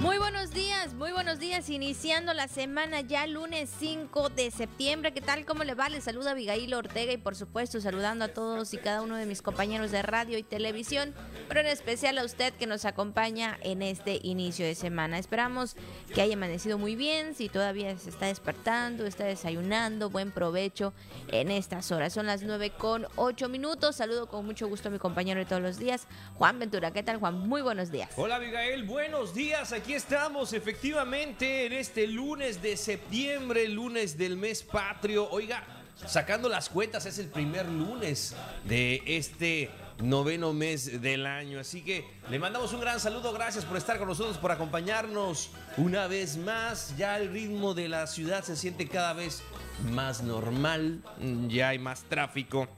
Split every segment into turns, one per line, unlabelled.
Muy buenos días, muy buenos días. Iniciando la semana ya lunes 5 de septiembre. ¿Qué tal? ¿Cómo le va? Les saluda Abigail Ortega y por supuesto saludando a todos y cada uno de mis compañeros de radio y televisión, pero en especial a usted que nos acompaña en este inicio de semana. Esperamos que haya amanecido muy bien. Si todavía se está despertando, está desayunando, buen provecho en estas horas. Son las 9 con 8 minutos. Saludo con mucho gusto a mi compañero de todos los días, Juan Ventura. ¿Qué tal, Juan? Muy buenos días.
Hola, Abigail. Buenos días. Aquí estamos efectivamente en este lunes de septiembre, lunes del mes patrio. Oiga, sacando las cuentas, es el primer lunes de este noveno mes del año. Así que le mandamos un gran saludo. Gracias por estar con nosotros, por acompañarnos una vez más. Ya el ritmo de la ciudad se siente cada vez más normal. Ya hay más tráfico.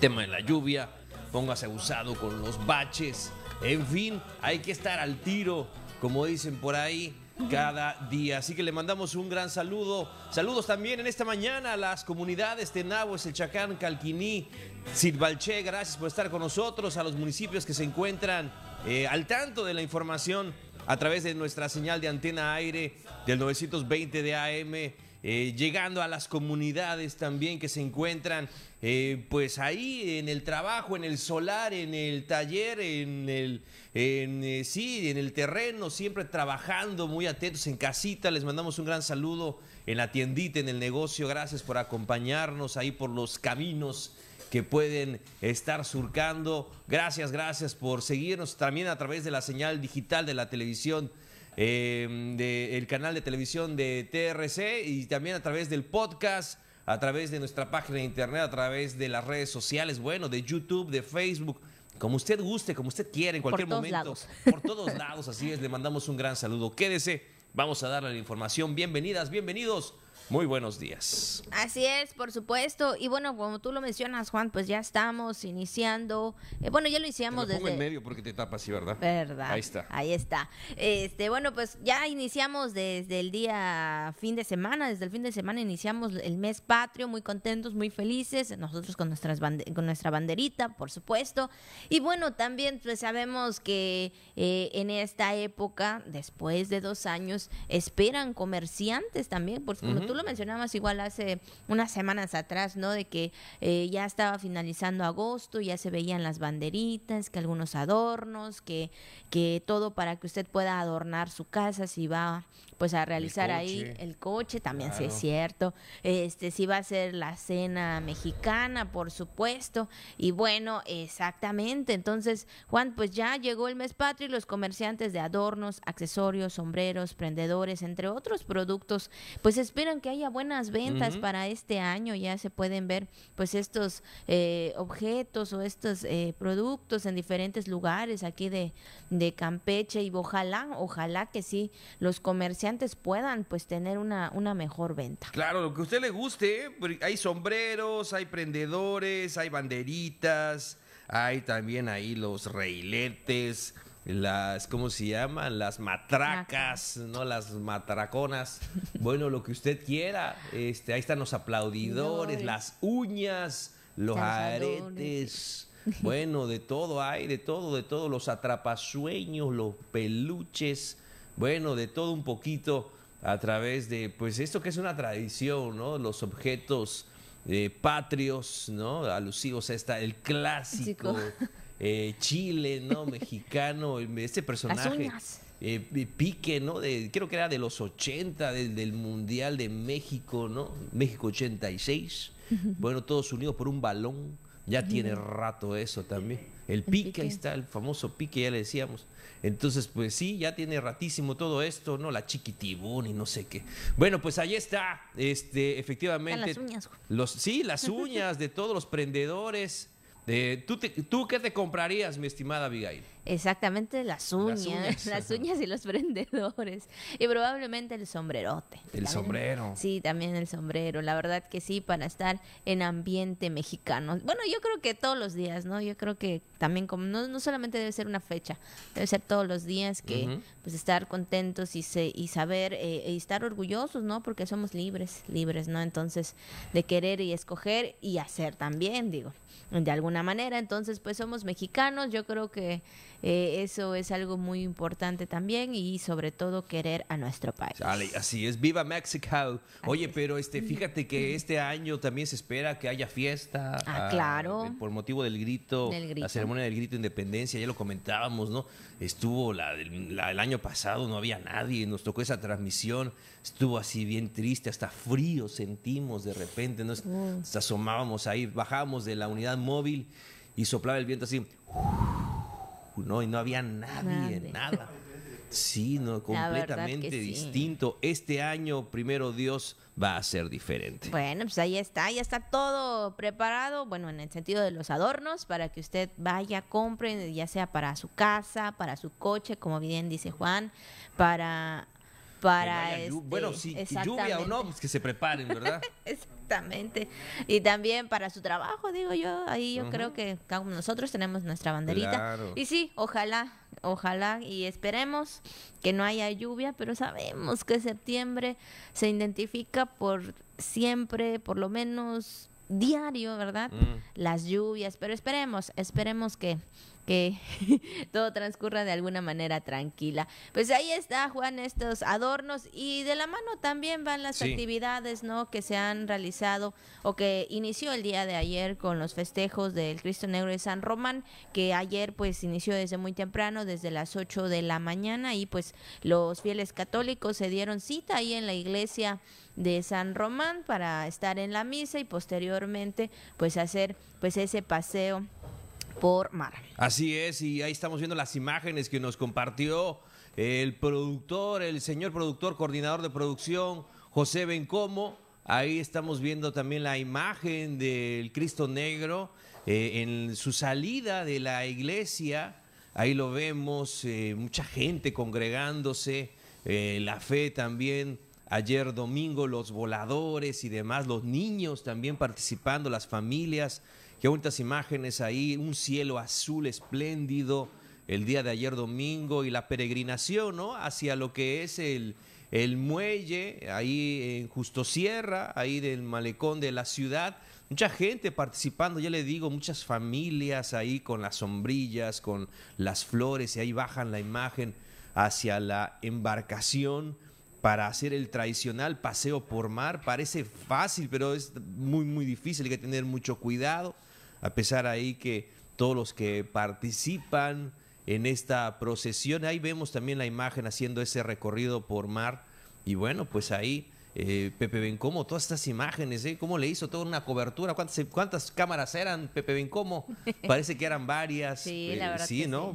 Tema de la lluvia. Póngase usado con los baches. En fin, hay que estar al tiro como dicen por ahí, cada día. Así que le mandamos un gran saludo. Saludos también en esta mañana a las comunidades de Nahues, El Chacán, Calquiní, Sirvalché. Gracias por estar con nosotros, a los municipios que se encuentran eh, al tanto de la información a través de nuestra señal de antena aire del 920 de AM. Eh, llegando a las comunidades también que se encuentran eh, pues ahí en el trabajo, en el solar, en el taller, en el en, sí, en el terreno, siempre trabajando, muy atentos en casita. Les mandamos un gran saludo en la tiendita, en el negocio. Gracias por acompañarnos ahí por los caminos que pueden estar surcando. Gracias, gracias por seguirnos también a través de la señal digital de la televisión eh, del canal de televisión de TRC y también a través del podcast, a través de nuestra página de internet, a través de las redes sociales, bueno, de YouTube, de Facebook. Como usted guste, como usted quiera, en cualquier momento. Por todos lados, así es. Le mandamos un gran saludo. Quédese, vamos a darle la información. Bienvenidas, bienvenidos muy buenos días.
Así es, por supuesto. Y bueno, como tú lo mencionas, Juan, pues ya estamos iniciando. Eh, bueno, ya lo iniciamos
te lo pongo en medio porque te tapas, sí, ¿verdad?
Verdad.
Ahí está.
Ahí está. Este, bueno, pues ya iniciamos desde el día fin de semana, desde el fin de semana iniciamos el mes patrio, muy contentos, muy felices, nosotros con nuestras con nuestra banderita, por supuesto. Y bueno, también pues sabemos que eh, en esta época, después de dos años, esperan comerciantes también, porque como tú lo mencionabas igual hace unas semanas atrás, ¿no? De que eh, ya estaba finalizando agosto, ya se veían las banderitas, que algunos adornos, que, que todo para que usted pueda adornar su casa si va pues a realizar ahí el coche, también sí es cierto. Este, si va a ser la cena mexicana, por supuesto. Y bueno, exactamente. Entonces, Juan, pues ya llegó el mes patrio y los comerciantes de adornos, accesorios, sombreros, prendedores, entre otros productos, pues esperan que haya buenas ventas para este año. Ya se pueden ver pues estos eh, objetos o estos eh, productos en diferentes lugares aquí de, de Campeche y ojalá, ojalá que sí los comerciantes puedan pues tener una, una mejor venta.
Claro, lo que a usted le guste, hay sombreros, hay prendedores, hay banderitas, hay también ahí los reiletes, las, ¿cómo se llaman? Las matracas, ¿no? Las matraconas. Bueno, lo que usted quiera. Este, ahí están los aplaudidores, las uñas, los aretes. Bueno, de todo hay, de todo, de todo. Los atrapasueños, los peluches bueno, de todo un poquito a través de, pues esto que es una tradición, ¿no? Los objetos eh, patrios, ¿no? Alusivos a esta, el clásico eh, Chile, ¿no? Mexicano, este personaje. Eh, pique, ¿no? De, creo que era de los 80, del, Mundial de México, ¿no? México 86. Bueno, todos unidos por un balón. Ya tiene rato eso también. El pique, ahí está, el famoso pique, ya le decíamos. Entonces, pues sí, ya tiene ratísimo todo esto, ¿no? La chiquitibún y no sé qué. Bueno, pues ahí está, este, efectivamente.
Las uñas.
Los, sí, las uñas de todos los prendedores. De, ¿tú, ¿Tú qué te comprarías, mi estimada Abigail?
Exactamente las uñas, las uñas, y los prendedores. Y probablemente el sombrerote.
El sombrero.
Sí, también el sombrero. La verdad que sí, para estar en ambiente mexicano. Bueno, yo creo que todos los días, ¿no? Yo creo que también como no, no solamente debe ser una fecha, debe ser todos los días que pues estar contentos y, se, y saber eh, y estar orgullosos, ¿no? Porque somos libres, libres, ¿no? Entonces, de querer y escoger y hacer también, digo, de alguna manera. Entonces, pues somos mexicanos, yo creo que Eh, eso es algo muy importante también y sobre todo querer a nuestro país.
así es, viva México. Oye, pero este, fíjate que este año también se espera que haya fiesta.
Ah, claro.
por motivo del grito, la ceremonia del grito de independencia, ya lo comentábamos, ¿no? Estuvo la, el año pasado, no había nadie, nos tocó esa transmisión, estuvo así bien triste, hasta frío sentimos de repente, nos, asomábamos ahí, bajábamos de la unidad móvil y soplaba el viento así, no, y no había nadie, nada. Sí, no, completamente distinto. Este año, primero Dios, va a ser diferente.
Bueno, pues ahí está, ya está todo preparado, bueno, en el sentido de los adornos, para que usted vaya, compre, ya sea para su casa, para su coche, como bien dice Juan, para para este,
bueno si lluvia o no pues que se preparen verdad
exactamente. Y también para su trabajo digo yo ahí yo creo que nosotros tenemos nuestra banderita. Y sí ojalá ojalá y esperemos que no haya lluvia pero sabemos que septiembre se identifica por siempre por lo menos diario verdad las lluvias pero esperemos esperemos que que todo transcurra de alguna manera tranquila. Pues ahí está, Juan, estos adornos y de la mano también van las actividades, ¿no? Que se han realizado o que inició el día de ayer con los festejos del Cristo Negro de San Román, que ayer pues inició desde muy temprano, desde las 8 de la mañana y pues los fieles católicos se dieron cita ahí en la iglesia de San Román para estar en la misa y posteriormente pues hacer pues ese paseo por mar.
Así es, y ahí estamos viendo las imágenes que nos compartió el productor, el señor productor, coordinador de producción, José Bencomo. Ahí estamos viendo también la imagen del Cristo Negro eh, en su salida de la iglesia. Ahí lo vemos, eh, mucha gente congregándose, eh, la fe también. Ayer domingo los voladores y demás, los niños también participando, las familias. Qué bonitas imágenes ahí, un cielo azul espléndido el día de ayer domingo y la peregrinación, ¿no? Hacia lo que es el, el muelle, ahí en Justo Sierra, ahí del malecón de la ciudad. Mucha gente participando, ya le digo, muchas familias ahí con las sombrillas, con las flores, y ahí bajan la imagen hacia la embarcación para hacer el tradicional paseo por mar. Parece fácil, pero es muy, muy difícil, hay que tener mucho cuidado a pesar ahí que todos los que participan en esta procesión, ahí vemos también la imagen haciendo ese recorrido por mar y bueno, pues ahí eh, Pepe Bencomo, todas estas imágenes, ¿eh? ¿Cómo le hizo toda una cobertura? ¿Cuántas, cuántas cámaras eran, Pepe Bencomo? Parece que eran varias.
Sí, la eh, verdad.
Sí, ¿no?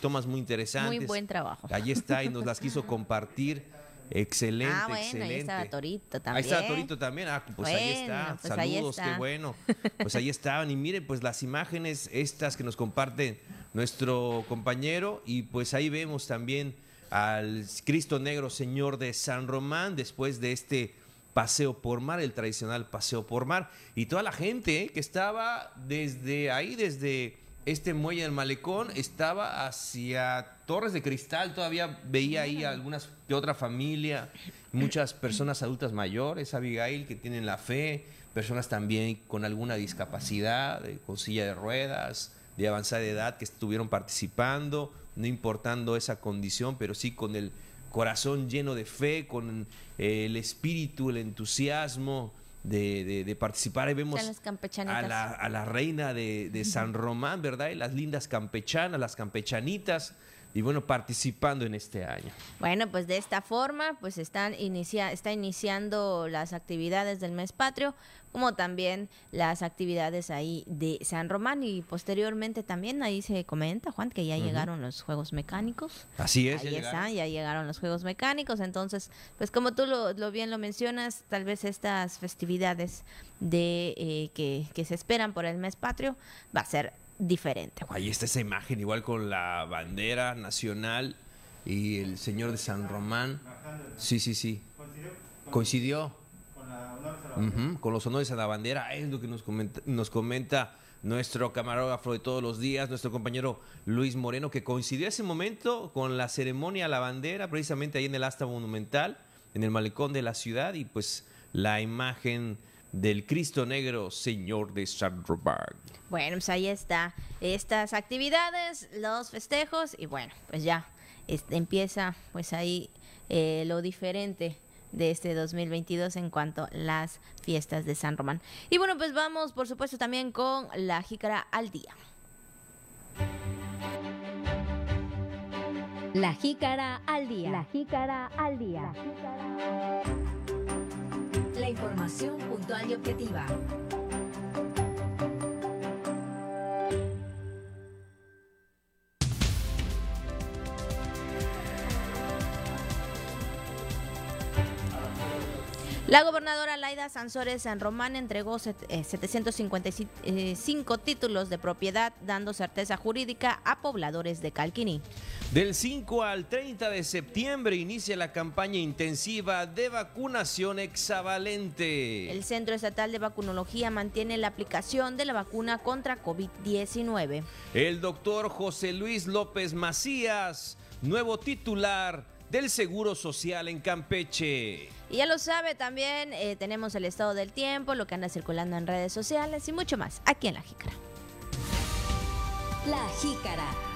tomas muy interesantes.
Muy buen trabajo.
Ahí está y nos las quiso compartir. Excelente,
ah, bueno,
excelente.
Ahí estaba Torito también.
Ahí está Torito también. Ah, pues ahí está. Pues Saludos, qué bueno. Pues ahí estaban. Y miren, pues las imágenes estas que nos comparte nuestro compañero. Y pues ahí vemos también al Cristo Negro Señor de San Román después de este paseo por mar, el tradicional paseo por mar. Y toda la gente que estaba desde ahí, desde este muelle del malecón estaba hacia Torres de Cristal, todavía veía ahí algunas de otra familia, muchas personas adultas mayores, Abigail, que tienen la fe, personas también con alguna discapacidad, con silla de ruedas, de avanzada edad, que estuvieron participando, no importando esa condición, pero sí con el corazón lleno de fe, con el espíritu, el entusiasmo, de, de, participar. Ahí vemos a la, a la, reina de, de San Román, ¿verdad? Y las lindas campechanas, las campechanitas y bueno, participando en este año.
Bueno, pues de esta forma, pues están inicia está iniciando las actividades del mes patrio, como también las actividades ahí de San Román y posteriormente también ahí se comenta, Juan, que ya llegaron los juegos mecánicos.
Así es.
Ahí ya están, ya llegaron los juegos mecánicos, entonces, pues como tú lo, lo bien lo mencionas, tal vez estas festividades de eh, que, que se esperan por el mes patrio va a ser diferente.
Ahí está esa imagen, igual con la bandera nacional y el señor de San Román. Sí, sí, sí. Coincidió. Con los honores a la bandera, es lo que nos comenta, nos comenta nuestro camarógrafo de todos los días, nuestro compañero Luis Moreno, que coincidió ese momento con la ceremonia a la bandera, precisamente ahí en el asta monumental, en el malecón de la ciudad, y pues la imagen del Cristo Negro, Señor de San Robert.
Bueno, pues ahí está. Estas actividades, los festejos y bueno, pues ya este, empieza pues ahí eh, lo diferente de este 2022 en cuanto a las fiestas de San Román. Y bueno, pues vamos por supuesto también con la jícara al día.
La jícara al día. La jícara al día. La información puntual y objetiva.
La gobernadora Laida Sansores San Román entregó 755 eh, títulos de propiedad, dando certeza jurídica a pobladores de Calquiní.
Del 5 al 30 de septiembre inicia la campaña intensiva de vacunación hexavalente.
El Centro Estatal de Vacunología mantiene la aplicación de la vacuna contra COVID-19.
El doctor José Luis López Macías, nuevo titular del Seguro Social en Campeche.
Y ya lo sabe, también eh, tenemos el estado del tiempo, lo que anda circulando en redes sociales y mucho más aquí en La Jícara.
La Jícara.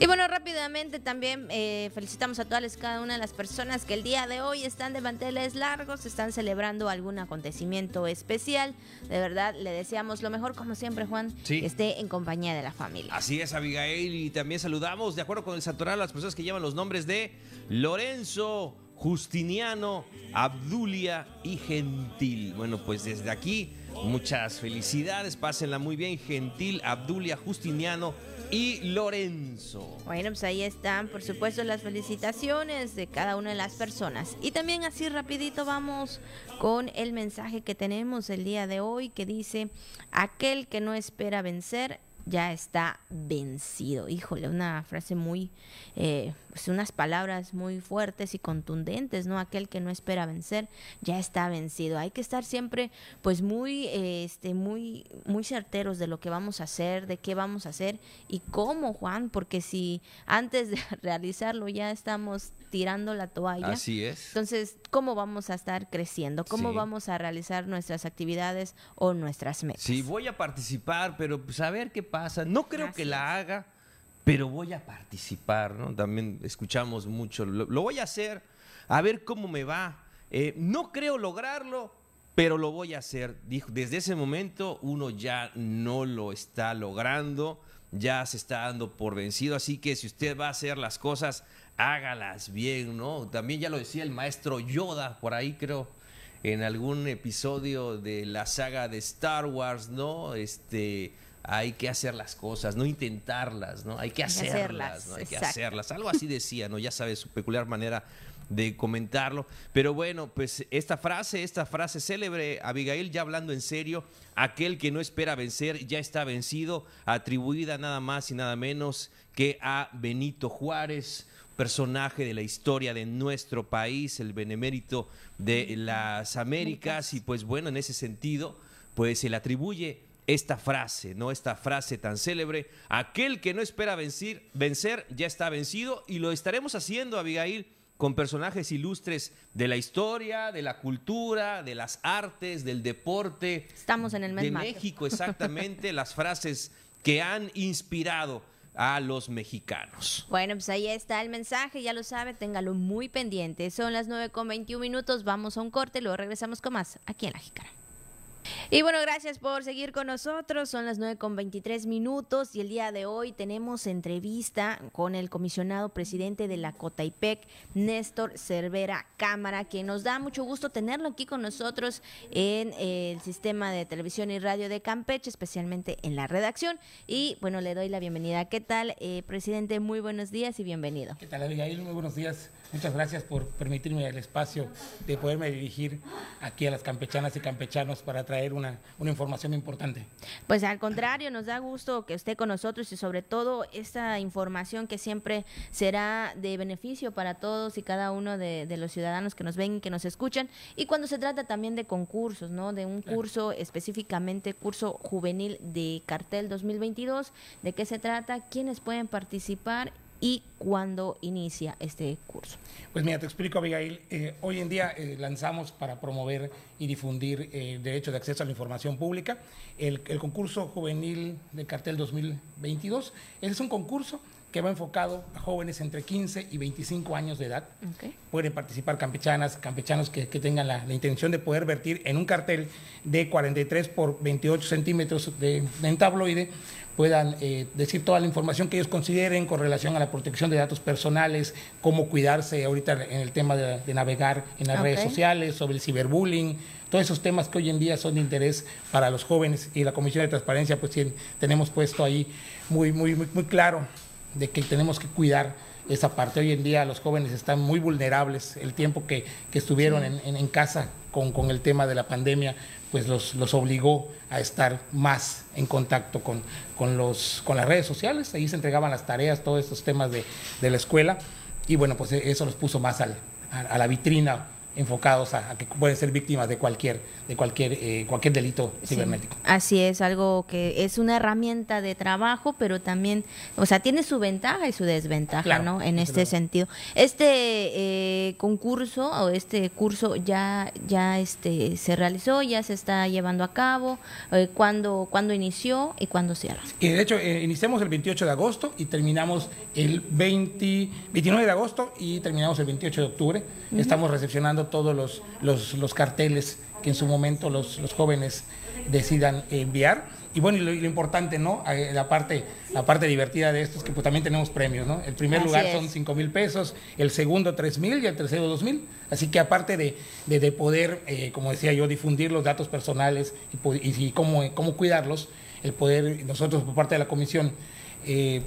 Y bueno, rápidamente también eh, felicitamos a todas cada una de las personas que el día de hoy están de manteles largos, están celebrando algún acontecimiento especial. De verdad, le deseamos lo mejor, como siempre, Juan, que esté en compañía de la familia.
Así es, Abigail, y también saludamos, de acuerdo con el Santoral, a las personas que llevan los nombres de Lorenzo, Justiniano, Abdulia y Gentil. Bueno, pues desde aquí, muchas felicidades, pásenla muy bien, Gentil, Abdulia, Justiniano y Lorenzo.
Bueno, pues ahí están, por supuesto, las felicitaciones de cada una de las personas. Y también así rapidito vamos con el mensaje que tenemos el día de hoy que dice, aquel que no espera vencer ya está vencido. Híjole, una frase muy, eh, pues unas palabras muy fuertes y contundentes, ¿no? Aquel que no espera vencer ya está vencido. Hay que estar siempre, pues muy, este, muy, muy certeros de lo que vamos a hacer, de qué vamos a hacer y cómo, Juan, porque si antes de realizarlo ya estamos tirando la toalla.
Así es.
Entonces, ¿cómo vamos a estar creciendo? ¿Cómo vamos a realizar nuestras actividades o nuestras metas?
Sí, voy a participar, pero pues a ver qué pasa. No creo que la haga, pero voy a participar, ¿no? También escuchamos mucho, lo, voy a hacer, a ver cómo me va. Eh, no creo lograrlo, pero lo voy a hacer. Dijo, desde ese momento uno ya no lo está logrando, ya se está dando por vencido, así que si usted va a hacer las cosas, hágalas bien, ¿no? También ya lo decía el maestro Yoda, por ahí creo, en algún episodio de la saga de Star Wars, ¿no? Este, hay que hacer las cosas, no intentarlas, ¿no? Hay que hacerlas, ¿no? Hay que hacerlas. Algo así decía, ¿no? Ya sabes, su peculiar manera de comentarlo. Pero bueno, pues esta frase, esta frase célebre, Abigail, ya hablando en serio, aquel que no espera vencer ya está vencido, atribuida nada más y nada menos que a Benito Juárez, personaje de la historia de nuestro país, el benemérito de las Américas, y pues bueno, en ese sentido, pues se le atribuye esta frase, ¿no? Esta frase tan célebre, aquel que no espera vencer, vencer ya está vencido, y lo estaremos haciendo, Abigail, con personajes ilustres de la historia, de la cultura, de las artes, del deporte.
Estamos en el
De México, exactamente, las frases que han inspirado a los mexicanos.
Bueno, pues ahí está el mensaje, ya lo sabe, téngalo muy pendiente. Son las 9 con 21 minutos, vamos a un corte, luego regresamos con más aquí en La Jícara. Y bueno, gracias por seguir con nosotros. Son las 9 con 23 minutos y el día de hoy tenemos entrevista con el comisionado presidente de la Cotaipec, Néstor Cervera Cámara, que nos da mucho gusto tenerlo aquí con nosotros en el sistema de televisión y radio de Campeche, especialmente en la redacción. Y bueno, le doy la bienvenida. ¿Qué tal, eh, presidente? Muy buenos días y bienvenido.
¿Qué tal, Abigail? Muy buenos días. Muchas gracias por permitirme el espacio de poderme dirigir aquí a las campechanas y campechanos para traer una, una, información importante.
Pues al contrario, nos da gusto que esté con nosotros y sobre todo esta información que siempre será de beneficio para todos y cada uno de, los ciudadanos que nos ven y que nos escuchan. Y cuando se trata también de concursos, ¿no? De un curso específicamente, curso juvenil de cartel 2022, ¿de qué se trata? ¿Quiénes pueden participar? Y cuándo inicia este curso.
Pues mira, te explico, Abigail. Eh, hoy en día eh, lanzamos para promover y difundir eh, el derecho de acceso a la información pública el, concurso juvenil de cartel 2022. es un concurso que va enfocado a jóvenes entre 15 y 25 años de edad. Pueden participar campechanas, campechanos que, tengan la, intención de poder vertir en un cartel de 43 por 28 centímetros de, de tabloide puedan eh, decir toda la información que ellos consideren con relación a la protección de datos personales, cómo cuidarse ahorita en el tema de, navegar en las redes sociales, sobre el ciberbullying, todos esos temas que hoy en día son de interés para los jóvenes y la Comisión de Transparencia pues tenemos puesto ahí muy, muy, muy, muy claro de que tenemos que cuidar esa parte. Hoy en día los jóvenes están muy vulnerables, el tiempo que, estuvieron en, casa con, con el tema de la pandemia pues los, los obligó a estar más en contacto con, con, los, con las redes sociales. Ahí se entregaban las tareas, todos estos temas de, de la escuela. Y bueno, pues eso los puso más al, a la vitrina enfocados a, que pueden ser víctimas de cualquier de cualquier eh, cualquier delito cibernético.
así es, algo que es una herramienta de trabajo, pero también, o sea, tiene su ventaja y su desventaja, ¿no? En este sentido. Este eh, concurso o este curso ya ya este se realizó, ya se está llevando a cabo. Eh, ¿cuándo, inició y cuándo cierra?
Y de hecho, iniciamos el 28 de agosto y terminamos el 20, 29 de agosto y terminamos el 28 de octubre. Estamos recepcionando todos los, los, los, carteles que en su momento los, los jóvenes decidan enviar. Y bueno, y lo, importante, ¿no? La parte, la parte divertida de esto es que pues, también tenemos premios, ¿no? El primer lugar son 5 mil pesos, el segundo 3 mil y el tercero 2 mil. Así que aparte de, de, poder, eh, como decía yo, difundir los datos personales y, y, cómo, cómo cuidarlos, el poder nosotros por parte de la comisión eh,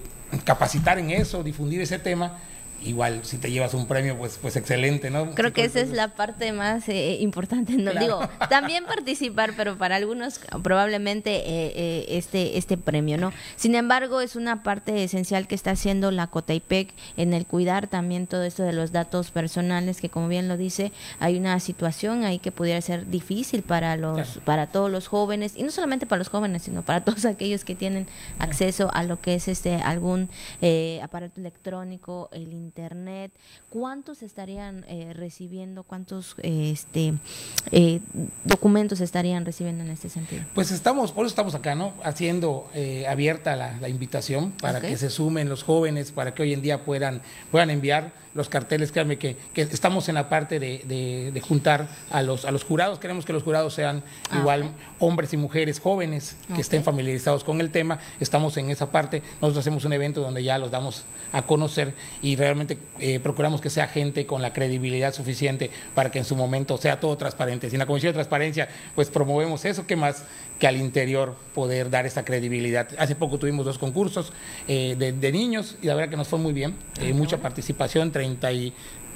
capacitar en eso, difundir ese tema, igual si te llevas un premio, pues, pues excelente, ¿no?
Creo que esa es la parte más eh, importante, no digo, también participar, pero para algunos probablemente eh, eh, este, este premio, ¿no? Sin embargo, es una parte esencial que está haciendo la COTAIPEC en el cuidar también todo esto de los datos personales, que como bien lo dice, hay una situación ahí que pudiera ser difícil para los, para todos los jóvenes, y no solamente para los jóvenes, sino para todos aquellos que tienen acceso a lo que es este algún aparato electrónico, el internet, ¿cuántos estarían eh, recibiendo, cuántos este, eh, documentos estarían recibiendo en este sentido?
Pues estamos, por eso estamos acá, ¿no? Haciendo eh, abierta la, invitación para que se sumen los jóvenes, para que hoy en día puedan, puedan enviar los carteles, créanme que, que estamos en la parte de, de, juntar a los, a los jurados, queremos que los jurados sean ah, igual hombres y mujeres jóvenes que estén familiarizados con el tema, estamos en esa parte, nosotros hacemos un evento donde ya los damos a conocer y realmente eh, procuramos que sea gente con la credibilidad suficiente para que en su momento sea todo transparente. Si en la Comisión de Transparencia pues promovemos eso, ¿qué más que al interior poder dar esa credibilidad? Hace poco tuvimos dos concursos eh, de, niños y la verdad que nos fue muy bien, eh, mucha participación, 30 y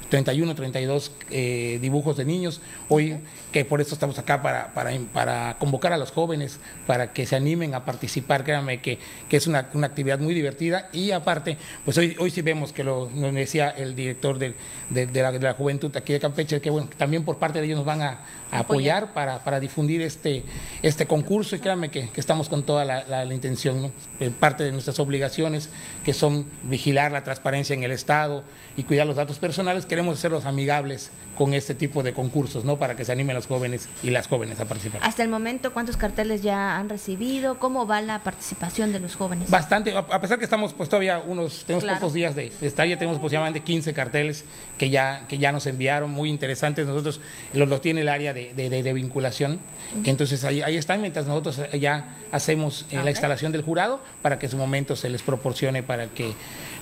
31, 32 eh, dibujos de niños. Hoy, que por eso estamos acá, para, para, para, convocar a los jóvenes, para que se animen a participar. Créanme que, que es una, una, actividad muy divertida. Y aparte, pues hoy, hoy sí vemos que lo nos decía el director de, de, la, de, la, juventud aquí de Campeche, que bueno, también por parte de ellos nos van a, apoyar para, para, difundir este, este concurso. Y créanme que, que estamos con toda la, la, intención, ¿no? parte de nuestras obligaciones, que son vigilar la transparencia en el Estado y cuidar los datos personales, queremos hacerlos amigables con este tipo de concursos, ¿no? Para que se animen los jóvenes y las jóvenes a participar.
Hasta el momento, ¿cuántos carteles ya han recibido? ¿Cómo va la participación de los jóvenes?
Bastante, a pesar que estamos pues todavía unos, tenemos pocos días de, estar, ya tenemos aproximadamente 15 carteles que ya, que ya nos enviaron, muy interesantes. Nosotros los lo tiene el área de, de, vinculación, entonces ahí, ahí están, mientras nosotros ya hacemos eh, la instalación del jurado para que en su momento se les proporcione para que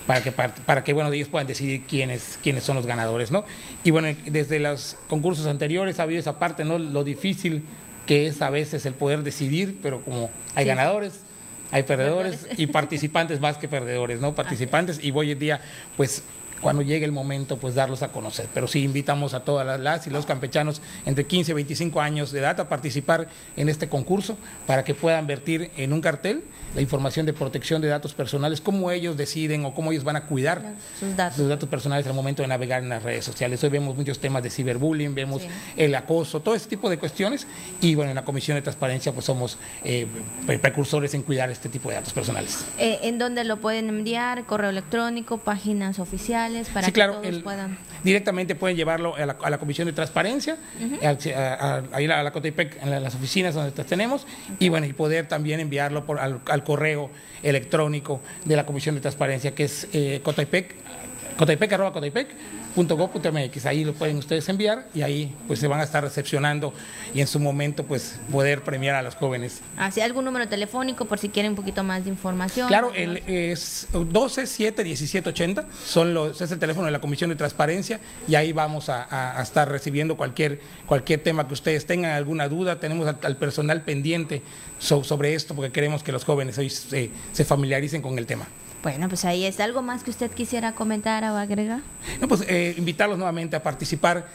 para que, para que bueno, ellos puedan decidir quiénes, quiénes son los ganadores, ¿no? Y bueno, desde los concursos anteriores ha habido esa parte, ¿no? Lo difícil que es a veces el poder decidir, pero como hay ganadores, hay perdedores y participantes más que perdedores, ¿no? Participantes y hoy en día, pues cuando llegue el momento, pues darlos a conocer. Pero sí invitamos a todas las, y los campechanos entre 15 y 25 años de edad a participar en este concurso para que puedan vertir en un cartel la información de protección de datos personales, cómo ellos deciden o cómo ellos van a cuidar sus, datos. personales al momento de navegar en las redes sociales. Hoy vemos muchos temas de ciberbullying, vemos el acoso, todo ese tipo de cuestiones y bueno, en la Comisión de Transparencia pues somos eh, precursores en cuidar este tipo de datos personales.
Eh, ¿En dónde lo pueden enviar? ¿Correo electrónico? ¿Páginas oficiales? Para que todos puedan...
Directamente pueden llevarlo a la, Comisión de Transparencia, ahí a, la Cotepec, en las oficinas donde tenemos y bueno, y poder también enviarlo por, al, al correo electrónico de la Comisión de Transparencia, que es eh, cotepec, cotepec, arroba cotepec, .gov.mx, ahí lo pueden ustedes enviar y ahí pues se van a estar recepcionando y en su momento pues poder premiar a los jóvenes.
¿Así algún número telefónico por si quieren un poquito más de información?
Claro, el, es 12 7 17 80, son los, es el teléfono de la Comisión de Transparencia y ahí vamos a, estar recibiendo cualquier, cualquier tema que ustedes tengan alguna duda, tenemos al, personal pendiente sobre esto porque queremos que los jóvenes hoy se familiaricen con el tema.
Bueno, pues ahí es algo más que usted quisiera comentar o agregar.
No, pues eh, invitarlos nuevamente a participar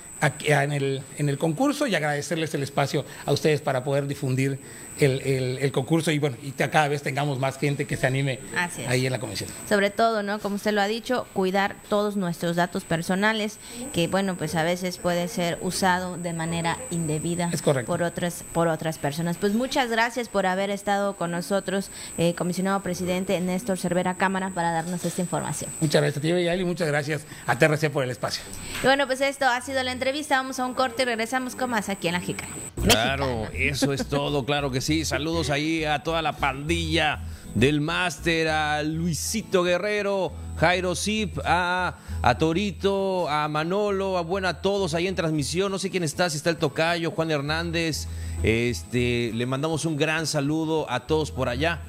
en, el, en el concurso y agradecerles el espacio a ustedes para poder difundir el, concurso y bueno, y cada vez tengamos más gente que se anime ahí en la comisión.
Sobre todo, ¿no? Como usted lo ha dicho, cuidar todos nuestros datos personales, que bueno, pues a veces puede ser usado de manera indebida por otras, por otras personas. Pues muchas gracias por haber estado con nosotros, eh, comisionado presidente Néstor Cervera Cámara, para darnos esta información.
Muchas gracias, tío y muchas gracias a TRC por el espacio.
Y bueno, pues esto ha sido la entrevista. Vamos a un corte y regresamos con más aquí en La Jica.
Claro, eso es todo, claro que sí saludos ahí a toda la pandilla del máster, a Luisito Guerrero, Jairo Zip, a, a, Torito, a Manolo, a bueno, a todos ahí en transmisión. No sé quién está, si está el Tocayo, Juan Hernández. Este, le mandamos un gran saludo a todos por allá.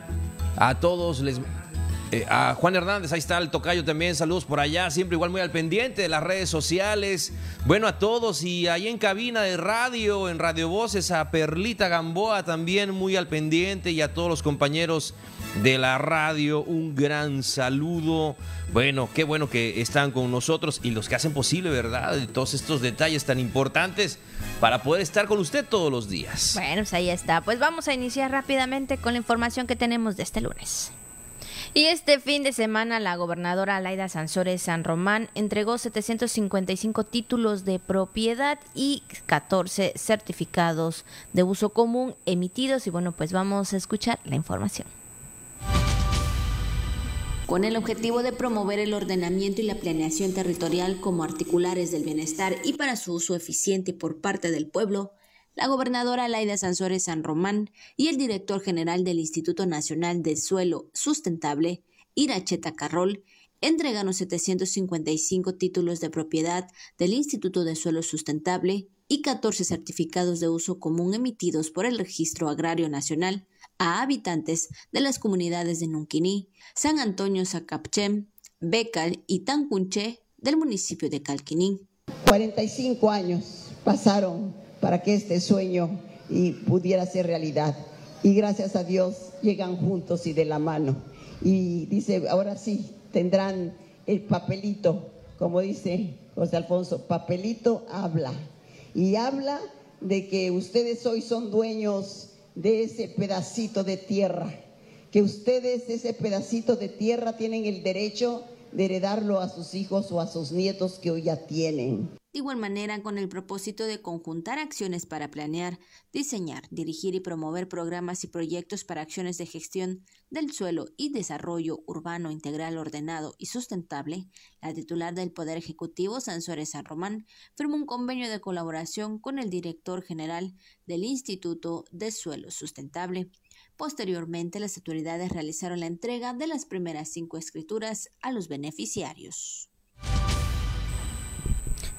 A todos les eh, a Juan Hernández, ahí está el tocayo también, saludos por allá, siempre igual muy al pendiente de las redes sociales. Bueno, a todos y ahí en cabina de radio, en Radio Voces, a Perlita Gamboa también muy al pendiente y a todos los compañeros de la radio, un gran saludo. Bueno, qué bueno que están con nosotros y los que hacen posible, ¿verdad? Todos estos detalles tan importantes para poder estar con usted todos los días.
Bueno, pues ahí está. Pues vamos a iniciar rápidamente con la información que tenemos de este lunes. Y este fin de semana la gobernadora Laida Sansores San Román entregó 755 títulos de propiedad y 14 certificados de uso común emitidos y bueno, pues vamos a escuchar la información.
Con el objetivo de promover el ordenamiento y la planeación territorial como articulares del bienestar y para su uso eficiente por parte del pueblo, la gobernadora Laida Sansores San Román y el director general del Instituto Nacional del Suelo Sustentable, Iracheta Carrol, entregaron 755 títulos de propiedad del Instituto de Suelo Sustentable y 14 certificados de uso común emitidos por el Registro Agrario Nacional a habitantes de las comunidades de Nunquiní, San Antonio Zacapchem, Becal y Tancunche del municipio de Calquiní.
45 años pasaron para que este sueño pudiera ser realidad. Y gracias a Dios llegan juntos y de la mano. Y dice, ahora sí, tendrán el papelito, como dice José Alfonso, papelito habla. Y habla de que ustedes hoy son dueños de ese pedacito de tierra, que ustedes ese pedacito de tierra tienen el derecho de heredarlo a sus hijos o a sus nietos que hoy ya tienen.
De igual manera, con el propósito de conjuntar acciones para planear, diseñar, dirigir y promover programas y proyectos para acciones de gestión del suelo y desarrollo urbano integral ordenado y sustentable, la titular del Poder Ejecutivo, Sansores San Román, firmó un convenio de colaboración con el director general del Instituto de Suelo Sustentable. Posteriormente, las autoridades realizaron la entrega de las primeras cinco escrituras a los beneficiarios.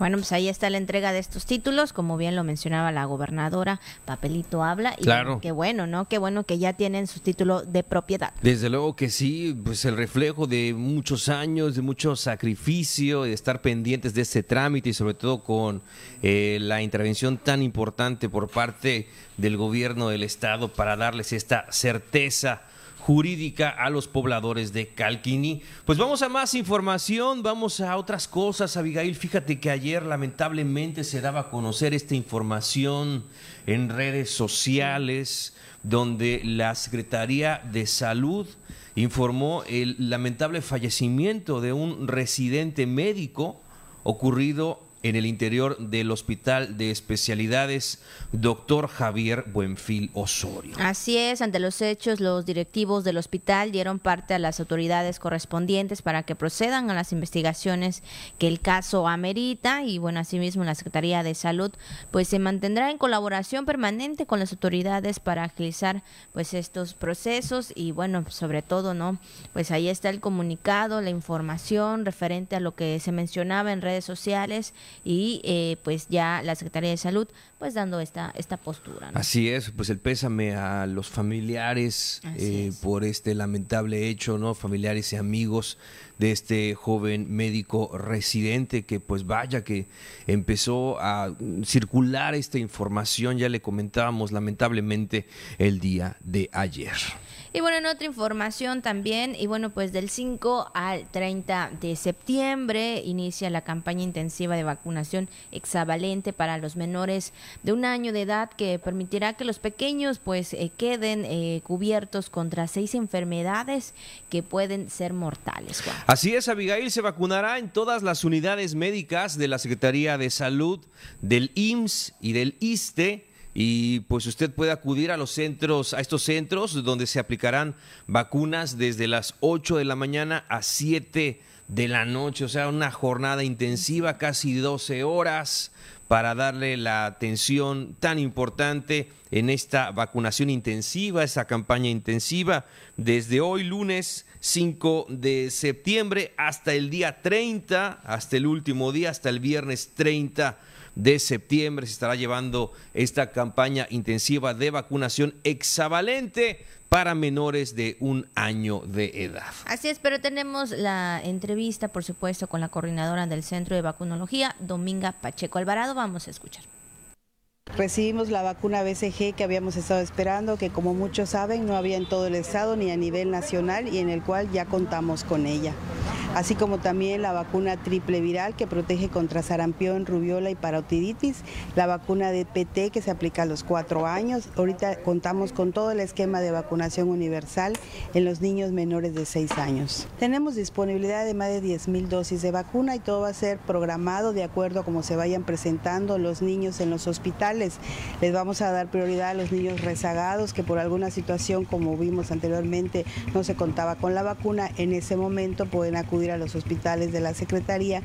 Bueno, pues ahí está la entrega de estos títulos, como bien lo mencionaba la gobernadora, papelito habla y claro. qué bueno, ¿no? Qué bueno que ya tienen su título de propiedad.
Desde luego que sí, pues el reflejo de muchos años, de mucho sacrificio, de estar pendientes de este trámite y sobre todo con eh, la intervención tan importante por parte del gobierno del estado para darles esta certeza jurídica a los pobladores de Calquini. Pues vamos a más información, vamos a otras cosas, Abigail. Fíjate que ayer lamentablemente se daba a conocer esta información en redes sociales donde la Secretaría de Salud informó el lamentable fallecimiento de un residente médico ocurrido en el interior del Hospital de Especialidades Doctor Javier Buenfil Osorio.
Así es, ante los hechos, los directivos del hospital dieron parte a las autoridades correspondientes para que procedan a las investigaciones que el caso amerita y bueno, asimismo la Secretaría de Salud pues se mantendrá en colaboración permanente con las autoridades para agilizar pues estos procesos y bueno, sobre todo, ¿no? Pues ahí está el comunicado, la información referente a lo que se mencionaba en redes sociales y eh, pues ya la Secretaría de Salud pues dando esta, esta postura.
Así es, pues el pésame a los familiares eh, por este lamentable hecho, ¿no? Familiares y amigos de este joven médico residente que pues vaya que empezó a circular esta información, ya le comentábamos lamentablemente el día de ayer.
Y bueno, en otra información también, y bueno, pues del 5 al 30 de septiembre inicia la campaña intensiva de vacunación hexavalente para los menores de un año de edad que permitirá que los pequeños pues eh, queden eh, cubiertos contra seis enfermedades que pueden ser mortales.
Así es, Abigail se vacunará en todas las unidades médicas de la Secretaría de Salud, del IMSS y del ISTE y pues usted puede acudir a los centros, a estos centros donde se aplicarán vacunas desde las 8 de la mañana a 7 de la noche, o sea, una jornada intensiva, casi 12 horas para darle la atención tan importante en esta vacunación intensiva, esta campaña intensiva, desde hoy lunes 5 de septiembre hasta el día 30, hasta el último día, hasta el viernes 30 de septiembre se estará llevando esta campaña intensiva de vacunación hexavalente para menores de un año de edad.
Así es, pero tenemos la entrevista, por supuesto, con la coordinadora del Centro de Vacunología, Dominga Pacheco Alvarado. Vamos a escuchar.
Recibimos la vacuna BCG que habíamos estado esperando, que como muchos saben no había en todo el estado ni a nivel nacional y en el cual ya contamos con ella así como también la vacuna triple viral que protege contra sarampión, rubiola y parotiditis, la vacuna de PT que se aplica a los cuatro años. Ahorita contamos con todo el esquema de vacunación universal en los niños menores de seis años. Tenemos disponibilidad de más de 10 mil dosis de vacuna y todo va a ser programado de acuerdo a cómo se vayan presentando los niños en los hospitales. Les vamos a dar prioridad a los niños rezagados que por alguna situación, como vimos anteriormente, no se contaba con la vacuna. En ese momento pueden acudir a los hospitales de la Secretaría.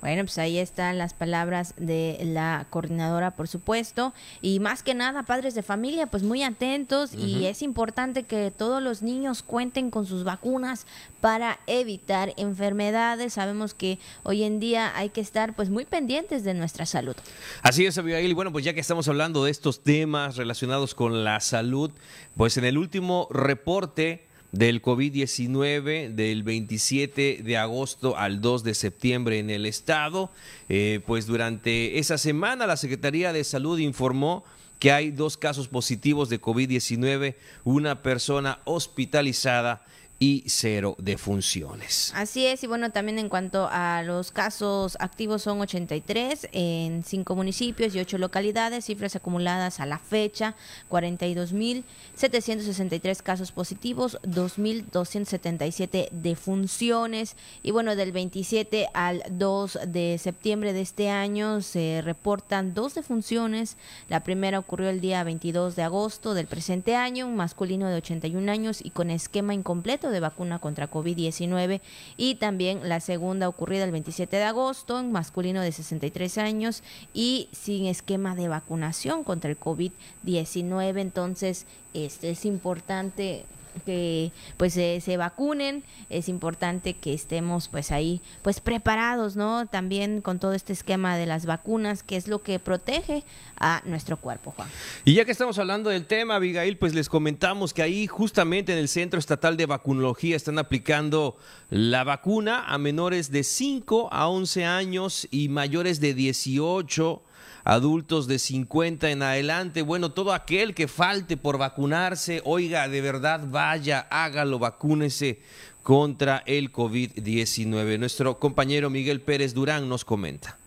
Bueno, pues ahí están las palabras de la coordinadora, por supuesto. Y más que nada, padres de familia, pues muy atentos. Y es importante que todos los niños cuenten con sus vacunas para evitar enfermedades. Sabemos que hoy en día hay que estar pues muy pendientes de nuestra salud.
Así es, Abigail. Bueno, pues ya que estamos hablando de estos temas relacionados con la salud, pues en el último reporte del COVID-19 del 27 de agosto al 2 de septiembre en el estado. Eh, pues durante esa semana la Secretaría de Salud informó que hay dos casos positivos de COVID-19, una persona hospitalizada y cero de funciones.
Así es, y bueno, también en cuanto a los casos activos son 83 en cinco municipios y ocho localidades, cifras acumuladas a la fecha, 42.763 casos positivos, 2.277 defunciones y bueno, del 27 al 2 de septiembre de este año se reportan dos defunciones, la primera ocurrió el día 22 de agosto del presente año, un masculino de 81 años y con esquema incompleto de vacuna contra COVID-19 y también la segunda ocurrida el 27 de agosto, en masculino de 63 años y sin esquema de vacunación contra el COVID-19. Entonces, este es importante que pues se vacunen es importante que estemos pues ahí pues preparados no también con todo este esquema de las vacunas que es lo que protege a nuestro cuerpo Juan.
Y ya que estamos hablando del tema Abigail pues les comentamos que ahí justamente en el Centro Estatal de Vacunología están aplicando la vacuna a menores de 5 a 11 años y mayores de 18 adultos de 50 en adelante. Bueno, todo aquel que falte por vacunarse, oiga, de verdad, vaya, hágalo, vacúnese contra el COVID-19. Nuestro compañero Miguel Pérez Durán nos comenta.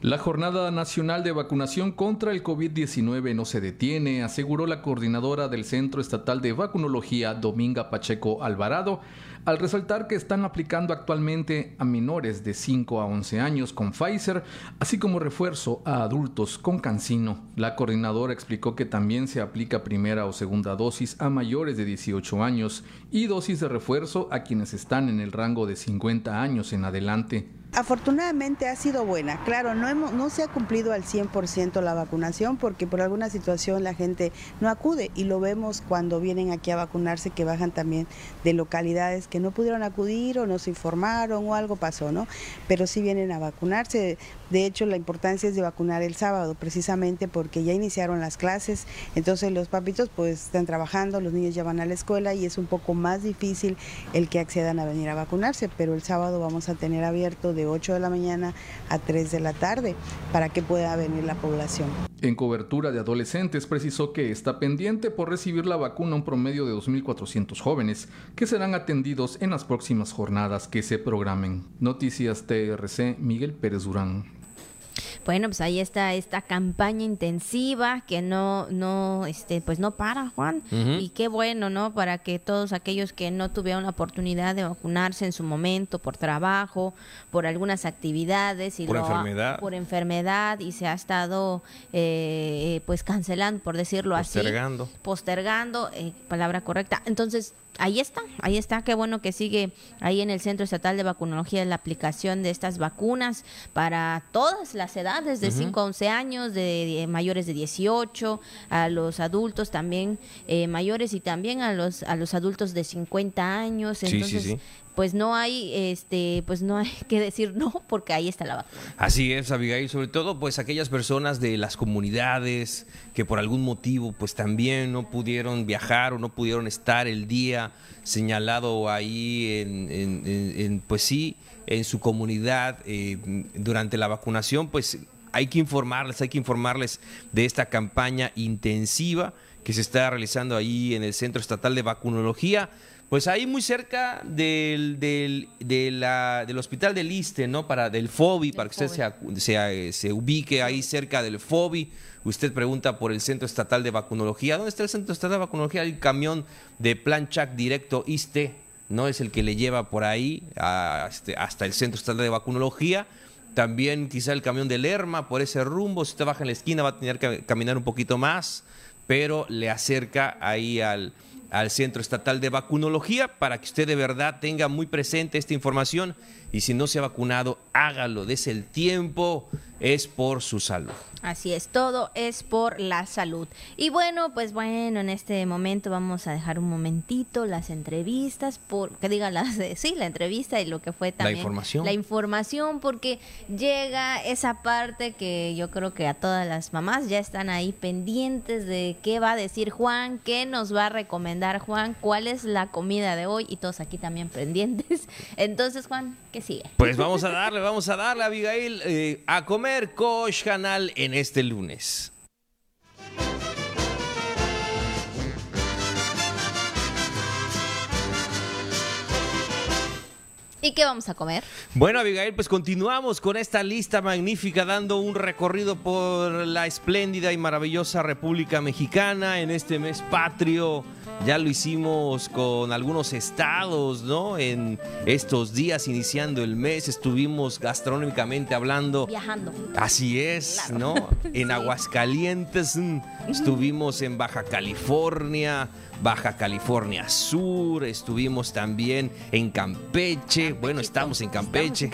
La Jornada Nacional de Vacunación contra el COVID-19 no se detiene, aseguró la coordinadora del Centro Estatal de Vacunología, Dominga Pacheco Alvarado, al resaltar que están aplicando actualmente a menores de 5 a 11 años con Pfizer, así como refuerzo a adultos con Cancino. La coordinadora explicó que también se aplica primera o segunda dosis a mayores de 18 años y dosis de refuerzo a quienes están en el rango de 50 años en adelante.
Afortunadamente ha sido buena. Claro, no, hemos, no se ha cumplido al 100% la vacunación porque por alguna situación la gente no acude y lo vemos cuando vienen aquí a vacunarse que bajan también de localidades que no pudieron acudir o no se informaron o algo pasó, ¿no? Pero sí vienen a vacunarse. De hecho, la importancia es de vacunar el sábado precisamente porque ya iniciaron las clases, entonces los papitos pues están trabajando, los niños ya van a la escuela y es un poco más difícil el que accedan a venir a vacunarse, pero el sábado vamos a tener abierto de de 8 de la mañana a 3 de la tarde para que pueda venir la población.
En cobertura de adolescentes precisó que está pendiente por recibir la vacuna un promedio de 2.400 jóvenes que serán atendidos en las próximas jornadas que se programen. Noticias TRC Miguel Pérez Durán.
Bueno, pues ahí está esta campaña intensiva que no, no, este, pues no para, Juan. Y qué bueno, ¿no? Para que todos aquellos que no tuvieron la oportunidad de vacunarse en su momento, por trabajo, por algunas actividades y
por enfermedad,
por enfermedad y se ha estado, eh, pues cancelando, por decirlo
postergando.
así, postergando, eh, palabra correcta. Entonces ahí está, ahí está, qué bueno que sigue ahí en el Centro Estatal de Vacunología la aplicación de estas vacunas para todas las edades, de 5 a 11 años, de, mayores de 18, a los adultos también eh, mayores y también a los a los adultos de 50 años. Entonces, pues no hay este pues no hay que decir no porque ahí está la vacuna.
Así es, Abigail, sobre todo pues aquellas personas de las comunidades que por algún motivo pues también no pudieron viajar o no pudieron estar el día señalado ahí en, pues sí en su comunidad eh, durante la vacunación pues hay que informarles, hay que informarles de esta campaña intensiva que se está realizando ahí en el Centro Estatal de Vacunología pues ahí muy cerca del, del, del hospital del ISTE, ¿no? Para, del FOBI, para que usted se, se, ubique ahí cerca del FOBI. Usted pregunta por el Centro Estatal de Vacunología. ¿Dónde está el Centro Estatal de Vacunología? El camión de Plan Chac directo ISTE, ¿no? Es el que le lleva por ahí este, hasta el Centro Estatal de Vacunología. También quizá el camión de Lerma por ese rumbo. Si usted baja en la esquina va a tener que caminar un poquito más, pero le acerca ahí al al Centro Estatal de Vacunología para que usted de verdad tenga muy presente esta información y si no se ha vacunado, hágalo, des el tiempo, es por su salud.
Así es, todo es por la salud. Y bueno, pues bueno, en este momento vamos a dejar un momentito las entrevistas, por, que diga las, sí, la entrevista y lo que fue también.
La información.
La información, porque llega esa parte que yo creo que a todas las mamás ya están ahí pendientes de qué va a decir Juan, qué nos va a recomendar Juan, cuál es la comida de hoy y todos aquí también pendientes. Entonces, Juan, ¿qué sigue?
Pues vamos a darle, vamos a darle, Abigail, eh, a comer Coach Canal en este lunes.
¿Y qué vamos a comer?
Bueno, Abigail, pues continuamos con esta lista magnífica, dando un recorrido por la espléndida y maravillosa República Mexicana en este mes patrio ya lo hicimos con algunos estados, ¿no? En estos días iniciando el mes estuvimos gastronómicamente hablando.
Viajando.
Así es, ¿no? En Aguascalientes, mm, estuvimos en Baja California, Baja California Sur, estuvimos también en Campeche, bueno, estamos en Campeche,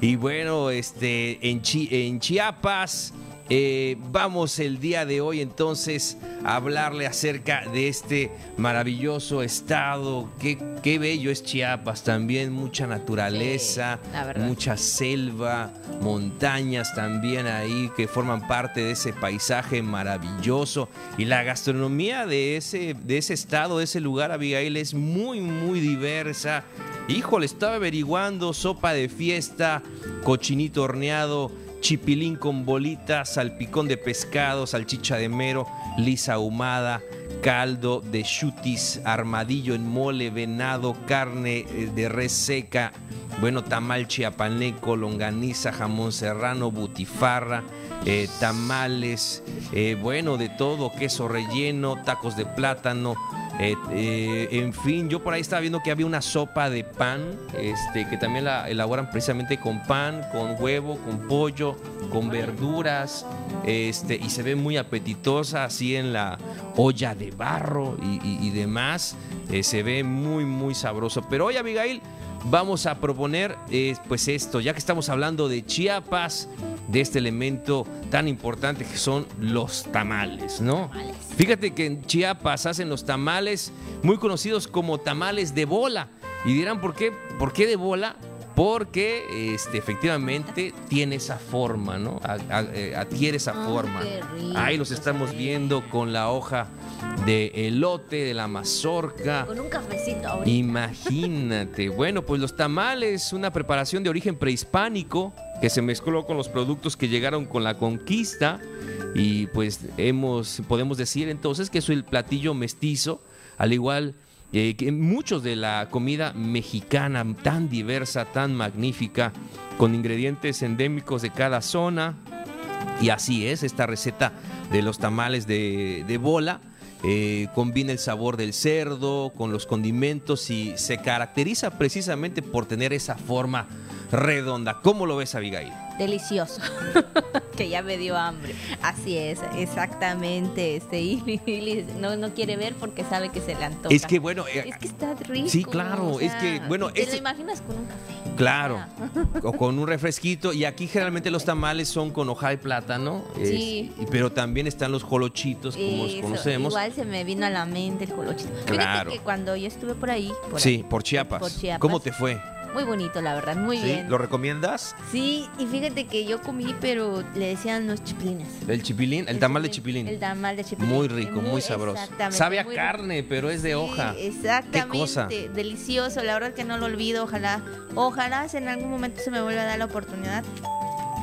y bueno, este, en, en Chiapas. Eh, vamos el día de hoy entonces a hablarle acerca de este maravilloso estado. Qué, qué bello es Chiapas también, mucha naturaleza, mucha selva, montañas también ahí que forman parte de ese paisaje maravilloso. Y la gastronomía de ese, de ese estado, de ese lugar, Abigail, es muy, muy diversa híjole, estaba averiguando sopa de fiesta, cochinito horneado, chipilín con bolitas, salpicón de pescado, salchicha de mero, lisa ahumada, caldo de chutis, armadillo en mole, venado, carne eh, de res seca, bueno, tamal chiapaneco, longaniza, jamón serrano, butifarra, eh, tamales, eh, bueno, de todo, queso relleno, tacos de plátano, eh, en fin, yo por ahí estaba viendo que había una sopa de pan, este, que también la elaboran precisamente con pan, con huevo, con pollo, con verduras, este, y se ve muy apetitosa así en la olla de barro y, demás. se ve muy, muy sabroso. Pero hoy, Abigail, vamos a proponer pues esto, ya que estamos hablando de Chiapas, de este elemento tan importante que son los tamales, ¿no? Fíjate que en Chiapas hacen los tamales muy conocidos como tamales de bola. Y dirán, ¿por qué? ¿Por qué de bola? Porque este, efectivamente tiene esa forma, ¿no? Eh, adquiere esa forma. Ahí los estamos viendo con la hoja de elote, de la mazorca.
Con un cafecito ahorita.
Imagínate. bueno, pues los tamales, una preparación de origen prehispánico que se mezcló con los productos que llegaron con la conquista y pues hemos podemos decir entonces que es el platillo mestizo, al igual eh, que muchos de la comida mexicana tan diversa, tan magnífica, con ingredientes endémicos de cada zona. Y así es, esta receta de los tamales de, bola eh, combina el sabor del cerdo con los condimentos y se caracteriza precisamente por tener esa forma redonda. ¿Cómo lo ves, Abigail?
Delicioso, que ya me dio hambre. Así es, exactamente. Este, no, no quiere ver porque sabe que se le antoja.
Es que bueno,
eh, es que está rico.
Sí, claro, es que bueno,
te lo imaginas con un café.
Claro, o con un refresquito. Y aquí generalmente los tamales son con hoja de plátano, sí. pero también están los jolochitos como los conocemos.
Igual se me vino a la mente el jolochito.
Claro.
que cuando yo estuve por ahí,
sí, por Chiapas. por Chiapas. ¿Cómo te fue?
Muy bonito, la verdad, muy bien.
¿Lo recomiendas?
Sí, y fíjate que yo comí, pero le decían los chipilines.
¿El chipilín? El, tamal de chipilín.
El tamal de chipilín.
Muy rico, muy, sabroso. Sabe a carne, pero es de hoja.
Exactamente. ¿Qué cosa? Delicioso, la verdad que no lo olvido. Ojalá, ojalá en algún momento se me vuelva a dar la oportunidad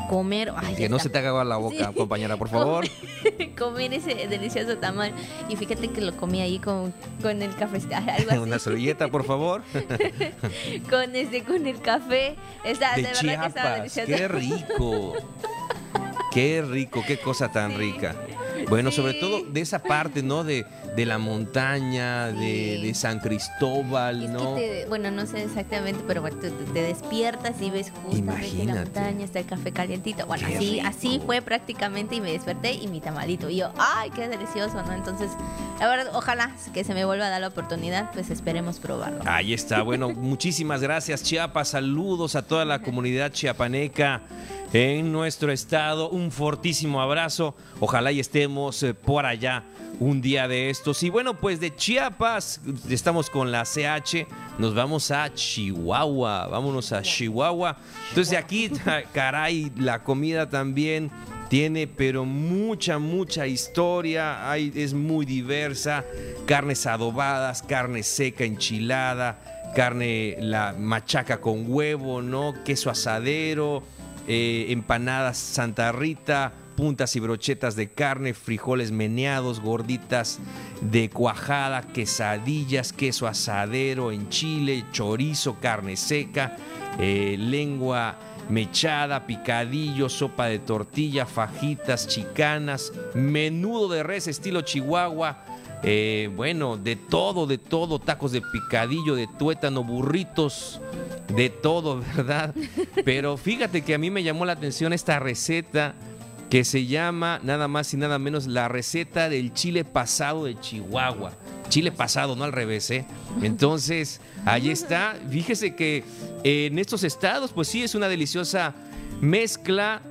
comer.
que no se te haga la boca, compañera, por favor.
Comer, ese delicioso tamal. Y fíjate que lo comí ahí con, con el café. Algo así.
Una servilleta, por favor.
con este, con el café. Está, de, de
Chiapas. Qué rico. Qué rico, qué cosa tan rica. Bueno, sobre todo de esa parte, ¿no? De, de la montaña, de, San Cristóbal, ¿no?
bueno, no sé exactamente, pero bueno, te, despiertas y ves justamente la montaña, está el café calientito. Bueno, así, así fue prácticamente y me desperté y mi tamalito. Y yo, ¡ay, qué delicioso! ¿no? Entonces, la verdad, ojalá que se me vuelva a dar la oportunidad, pues esperemos probarlo.
Ahí está. Bueno, muchísimas gracias, Chiapas. Saludos a toda la comunidad chiapaneca en nuestro estado. Un fortísimo abrazo. Ojalá y estemos eh, por allá un día de estos. Y bueno, pues de Chiapas, estamos con la CH, nos vamos a Chihuahua, vámonos a Chihuahua. Entonces aquí, caray, la comida también tiene pero mucha, mucha historia, hay, es muy diversa, carnes adobadas, carne seca, enchilada, carne, la machaca con huevo, ¿no? Queso asadero, eh, empanadas Santa Rita, puntas y brochetas de carne, frijoles meneados, gorditas de cuajada, quesadillas, queso asadero en chile, chorizo, carne seca, eh, lengua mechada, picadillo, sopa de tortilla, fajitas, chicanas, menudo de res estilo chihuahua. Eh, bueno, de todo, de todo, tacos de picadillo, de tuétano, burritos, de todo, ¿verdad? Pero fíjate que a mí me llamó la atención esta receta que se llama nada más y nada menos la receta del chile pasado de Chihuahua. Chile pasado, no al revés, ¿eh? Entonces, ahí está. Fíjese que en estos estados, pues sí, es una deliciosa mezcla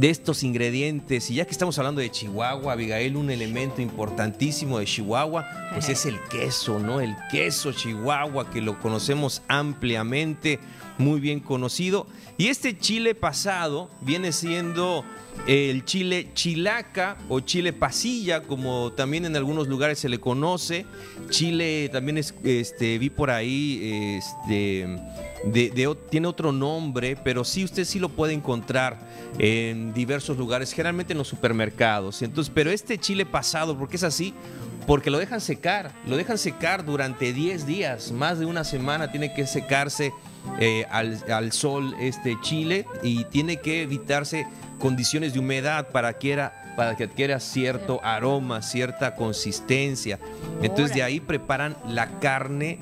de estos ingredientes. Y ya que estamos hablando de Chihuahua, Abigail, un elemento importantísimo de Chihuahua, pues es el queso, ¿no? El queso Chihuahua, que lo conocemos ampliamente, muy bien conocido. Y este chile pasado viene siendo el chile chilaca o chile pasilla, como también en algunos lugares se le conoce. Chile también es, este, vi por ahí, este, tiene otro nombre, pero sí usted sí lo puede encontrar en diversos lugares, generalmente en los supermercados. Entonces, pero este chile pasado, ¿por qué es así? Porque lo dejan secar, lo dejan secar durante 10 días, más de una semana tiene que secarse eh, al, sol este chile y tiene que evitarse condiciones de humedad para que, para que adquiera cierto aroma, cierta consistencia. Entonces de ahí preparan la carne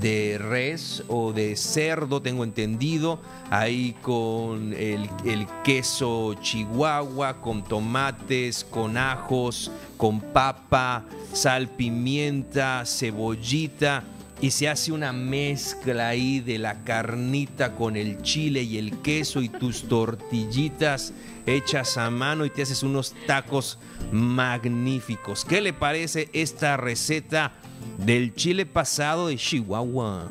de res o de cerdo, tengo entendido, ahí con el, el, queso chihuahua, con tomates, con ajos, con papa, sal, pimienta, cebollita y se hace una mezcla ahí de la carnita con el chile y el queso y tus tortillitas hechas a mano y te haces unos tacos magníficos. ¿Qué le parece esta receta del chile pasado de Chihuahua?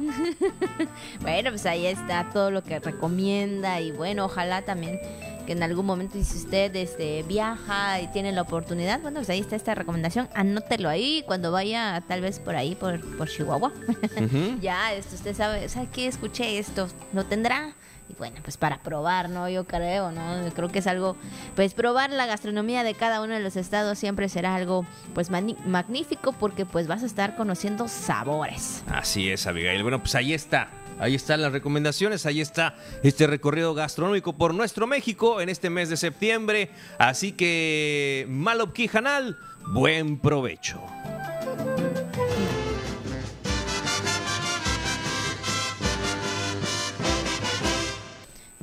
bueno, pues ahí está todo lo que recomienda y bueno, ojalá también que en algún momento si usted este, viaja y tiene la oportunidad, bueno, pues ahí está esta recomendación, anótelo ahí cuando vaya tal vez por ahí, por, por Chihuahua. ya, esto usted sabe, o sea, que escuché esto, lo tendrá. Y bueno, pues para probar, ¿no? Yo creo, ¿no? Creo que es algo, pues probar la gastronomía de cada uno de los estados siempre será algo, pues magnífico porque pues vas a estar conociendo sabores.
Así es, Abigail. Bueno, pues ahí está Ahí están las recomendaciones, ahí está este recorrido gastronómico por nuestro México en este mes de septiembre. Así que, Malopki Janal, buen provecho.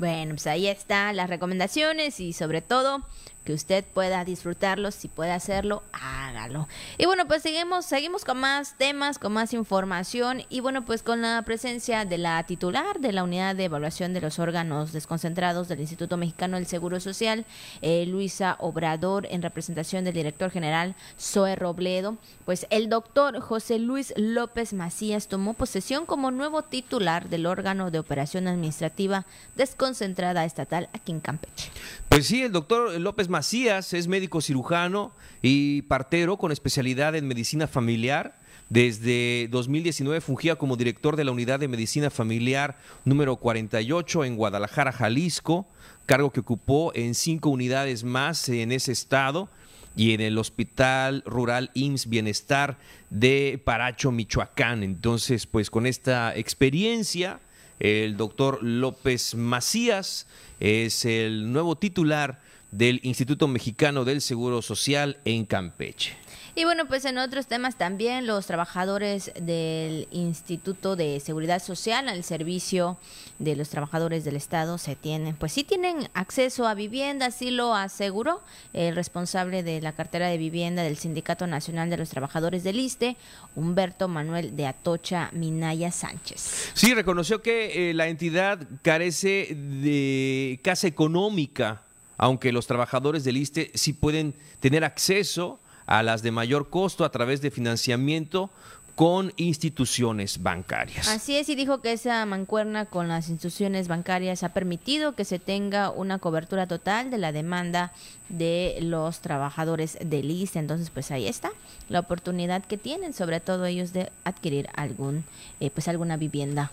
Bueno, pues ahí están las recomendaciones y sobre todo que usted pueda disfrutarlo, si puede hacerlo, hágalo. Y bueno, pues seguimos, seguimos con más temas, con más información y bueno, pues con la presencia de la titular de la unidad de evaluación de los órganos desconcentrados del Instituto Mexicano del Seguro Social, eh, Luisa Obrador, en representación del director general Zoe Robledo, pues el doctor José Luis López Macías tomó posesión como nuevo titular del órgano de operación administrativa desconcentrada estatal aquí en Campeche.
Pues sí, el doctor López Macías es médico cirujano y partero con especialidad en medicina familiar. Desde 2019 fungía como director de la Unidad de Medicina Familiar número 48 en Guadalajara, Jalisco, cargo que ocupó en cinco unidades más en ese estado y en el Hospital Rural IMSS Bienestar de Paracho, Michoacán. Entonces, pues con esta experiencia, el doctor López Macías es el nuevo titular del Instituto Mexicano del Seguro Social en Campeche.
Y bueno, pues en otros temas también los trabajadores del Instituto de Seguridad Social al servicio de los trabajadores del Estado se tienen, pues sí tienen acceso a vivienda, así lo aseguró el responsable de la cartera de vivienda del Sindicato Nacional de los Trabajadores del ISTE, Humberto Manuel de Atocha Minaya Sánchez.
Sí, reconoció que eh, la entidad carece de casa económica aunque los trabajadores del ISTE sí pueden tener acceso a las de mayor costo a través de financiamiento con instituciones bancarias.
Así es, y dijo que esa mancuerna con las instituciones bancarias ha permitido que se tenga una cobertura total de la demanda de los trabajadores del ISTE. Entonces, pues ahí está la oportunidad que tienen, sobre todo ellos, de adquirir algún, eh, pues alguna vivienda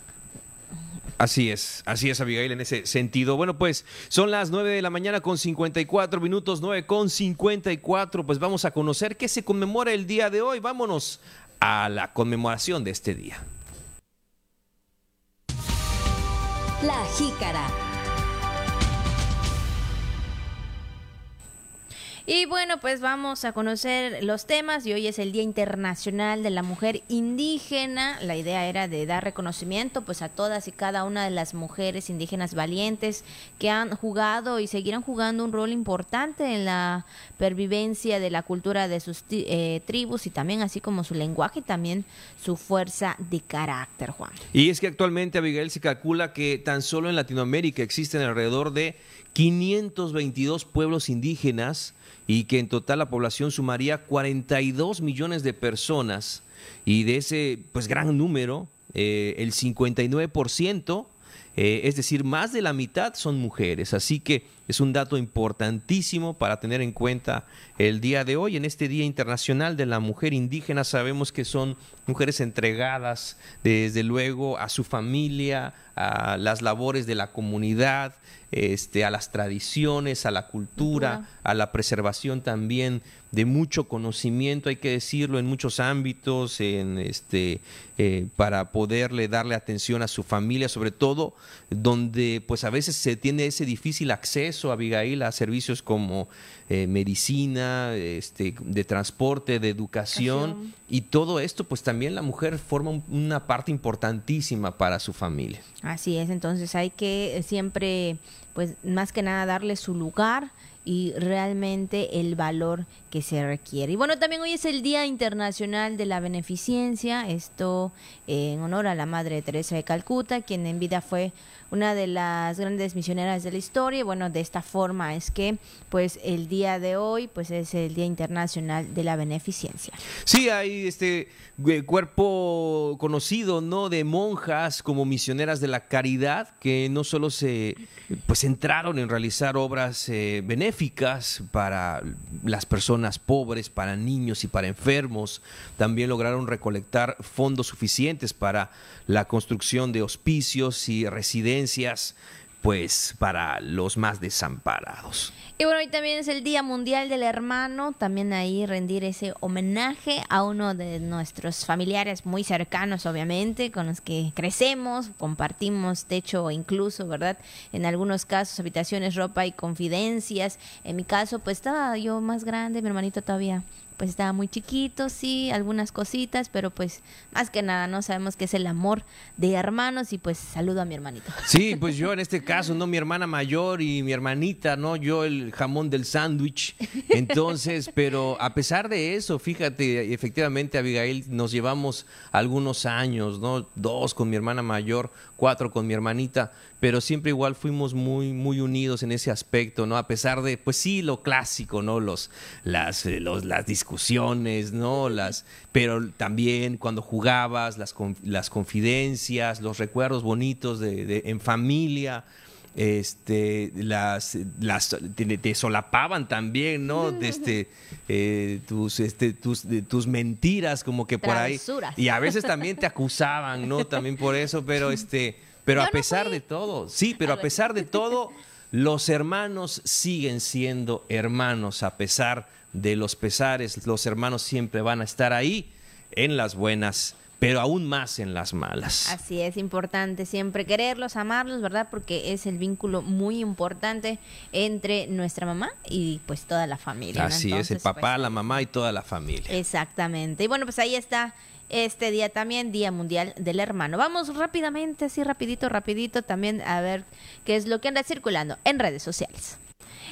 Así es, así es Abigail en ese sentido. Bueno, pues son las 9 de la mañana con 54 minutos, 9 con 54, pues vamos a conocer qué se conmemora el día de hoy. Vámonos a la conmemoración de este día.
La jícara.
Y bueno, pues vamos a conocer los temas y hoy es el Día Internacional de la Mujer Indígena. La idea era de dar reconocimiento pues a todas y cada una de las mujeres indígenas valientes que han jugado y seguirán jugando un rol importante en la pervivencia de la cultura de sus eh, tribus y también así como su lenguaje y también su fuerza de carácter, Juan.
Y es que actualmente, Abigail, se calcula que tan solo en Latinoamérica existen alrededor de 522 pueblos indígenas y que en total la población sumaría 42 millones de personas y de ese pues gran número, eh, el 59%, eh, es decir, más de la mitad son mujeres. Así que es un dato importantísimo para tener en cuenta el día de hoy. En este Día Internacional de la Mujer Indígena sabemos que son mujeres entregadas desde luego a su familia, a las labores de la comunidad, este, a las tradiciones, a la cultura, a la preservación también de mucho conocimiento, hay que decirlo, en muchos ámbitos, en este, eh, para poderle darle atención a su familia, sobre todo donde pues a veces se tiene ese difícil acceso, Abigail, a servicios como eh, medicina, este, de transporte, de educación, y todo esto pues también la mujer forma una parte importantísima para su familia.
Así es, entonces hay que siempre pues más que nada darle su lugar y realmente el valor que se requiere. Y bueno, también hoy es el Día Internacional de la Beneficencia, esto en honor a la Madre Teresa de Calcuta, quien en vida fue una de las grandes misioneras de la historia. Y bueno, de esta forma es que pues el día de hoy pues es el Día Internacional de la Beneficencia.
Sí, hay este eh, cuerpo conocido, ¿no? De monjas como misioneras de la caridad que no solo se pues entraron en realizar obras eh, benéficas para las personas pobres, para niños y para enfermos. También lograron recolectar fondos suficientes para la construcción de hospicios y residencias pues para los más desamparados.
Y bueno, hoy también es el Día Mundial del Hermano, también ahí rendir ese homenaje a uno de nuestros familiares muy cercanos, obviamente, con los que crecemos, compartimos techo incluso, ¿verdad? En algunos casos habitaciones, ropa y confidencias. En mi caso, pues estaba yo más grande, mi hermanito todavía pues estaba muy chiquito, sí, algunas cositas, pero pues más que nada, ¿no? Sabemos que es el amor de hermanos y pues saludo a mi hermanito.
Sí, pues yo en este caso, ¿no? Mi hermana mayor y mi hermanita, ¿no? Yo el jamón del sándwich. Entonces, pero a pesar de eso, fíjate, efectivamente, Abigail, nos llevamos algunos años, ¿no? Dos con mi hermana mayor, cuatro con mi hermanita pero siempre igual fuimos muy, muy unidos en ese aspecto, ¿no? A pesar de, pues sí, lo clásico, ¿no? Los, las, eh, los, las discusiones, ¿no? Las, pero también cuando jugabas, las, las confidencias, los recuerdos bonitos de, en familia, este, las, las te, solapaban también, ¿no? Este, eh, tus, este, tus, tus mentiras, como que por ahí. Y a veces también te acusaban, ¿no? También por eso, pero este pero a pesar de todo, sí, pero a pesar de todo, los hermanos siguen siendo hermanos, a pesar de los pesares, los hermanos siempre van a estar ahí en las buenas pero aún más en las malas.
Así es, importante siempre quererlos, amarlos, ¿verdad? Porque es el vínculo muy importante entre nuestra mamá y pues toda la familia.
Así es, el papá, pues, la mamá y toda la familia.
Exactamente. Y bueno, pues ahí está este día también, Día Mundial del Hermano. Vamos rápidamente, así rapidito, rapidito también a ver qué es lo que anda circulando en redes sociales.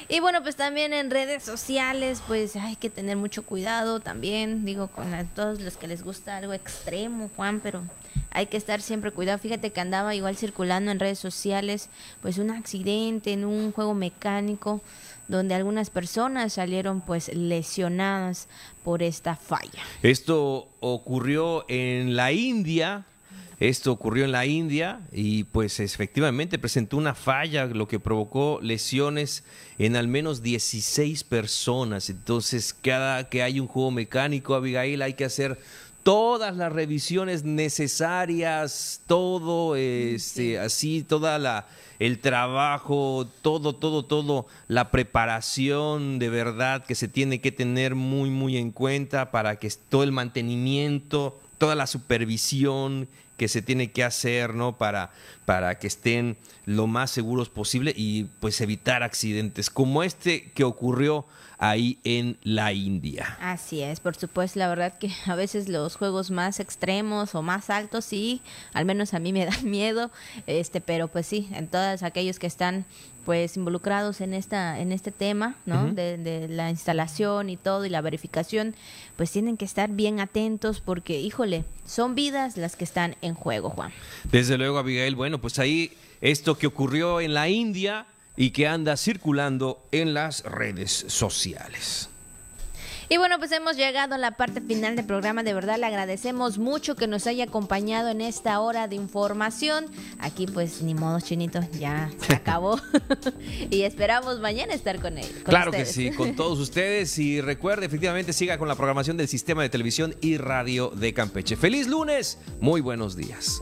Y bueno, pues también en redes sociales, pues hay que tener mucho cuidado también, digo, con todos los que les gusta algo extremo, Juan, pero hay que estar siempre cuidado. Fíjate que andaba igual circulando en redes sociales, pues un accidente en un juego mecánico donde algunas personas salieron pues lesionadas por esta falla.
Esto ocurrió en la India. Esto ocurrió en la India y pues efectivamente presentó una falla, lo que provocó lesiones en al menos 16 personas. Entonces, cada que hay un juego mecánico, Abigail, hay que hacer todas las revisiones necesarias, todo, este, así, toda la el trabajo, todo, todo, todo, la preparación de verdad que se tiene que tener muy, muy en cuenta para que todo el mantenimiento, toda la supervisión que se tiene que hacer, ¿no? Para, para que estén lo más seguros posible y pues evitar accidentes como este que ocurrió ahí en la India.
Así es, por supuesto, la verdad que a veces los juegos más extremos o más altos sí, al menos a mí me dan miedo, este, pero pues sí, en todos aquellos que están pues involucrados en esta en este tema no de, la instalación y todo y la verificación pues tienen que estar bien atentos porque híjole son vidas las que están en juego Juan.
Desde luego Abigail bueno pues ahí esto que ocurrió en la India y que anda circulando en las redes sociales.
Y bueno, pues hemos llegado a la parte final del programa. De verdad le agradecemos mucho que nos haya acompañado en esta hora de información. Aquí pues ni modo, chinito, ya se acabó. y esperamos mañana estar con él.
claro que sí, con todos ustedes. Y recuerde, efectivamente, siga con la programación del sistema de televisión y radio de Campeche. Feliz lunes, muy buenos días.